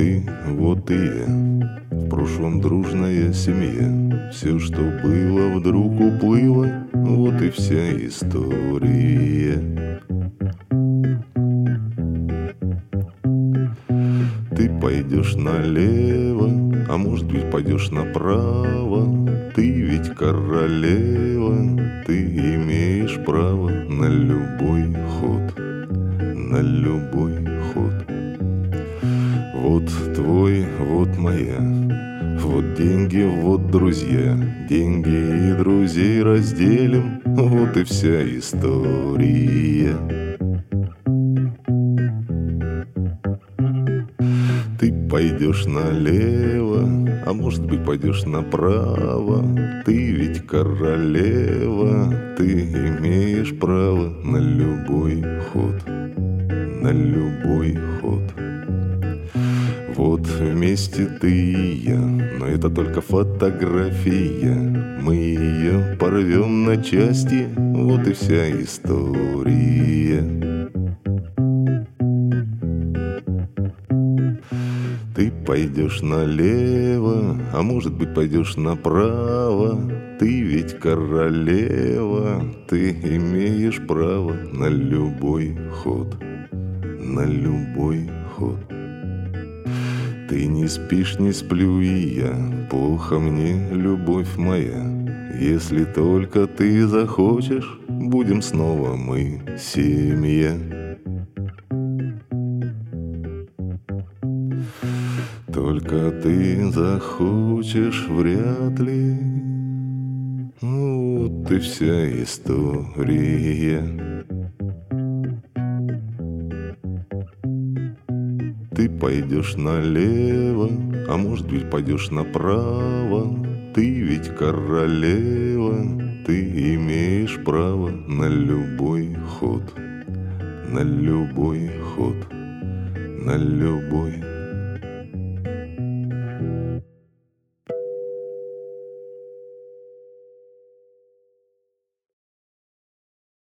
тебе В прошлом дружная семья. Все, что было, вдруг уплыло. Вот и вся история. Ты пойдешь налево, а может быть пойдешь направо. Ты ведь королева, ты имеешь право на любой ход. На любой ход Вот твой, вот моя. Вот деньги, вот друзья. Деньги и друзей разделим. Вот и вся история. Ты пойдешь налево, а может быть пойдешь направо. Ты ведь королева, ты имеешь право на любой ход, на любой ход. Вот вместе ты и я, но это только фотография. Мы ее порвем на части, вот и вся история. Ты пойдешь налево, а может быть пойдешь направо. Ты ведь королева, ты имеешь право на любой ход, на любой ход. Ты не спишь, не сплю и я, плохо мне, любовь моя. Если только ты захочешь, будем снова мы семья. Только ты захочешь вряд ли Вот и вся история Ты пойдешь налево, а может быть пойдешь направо. Ты ведь королева, ты имеешь право на любой ход На любой ход, на любой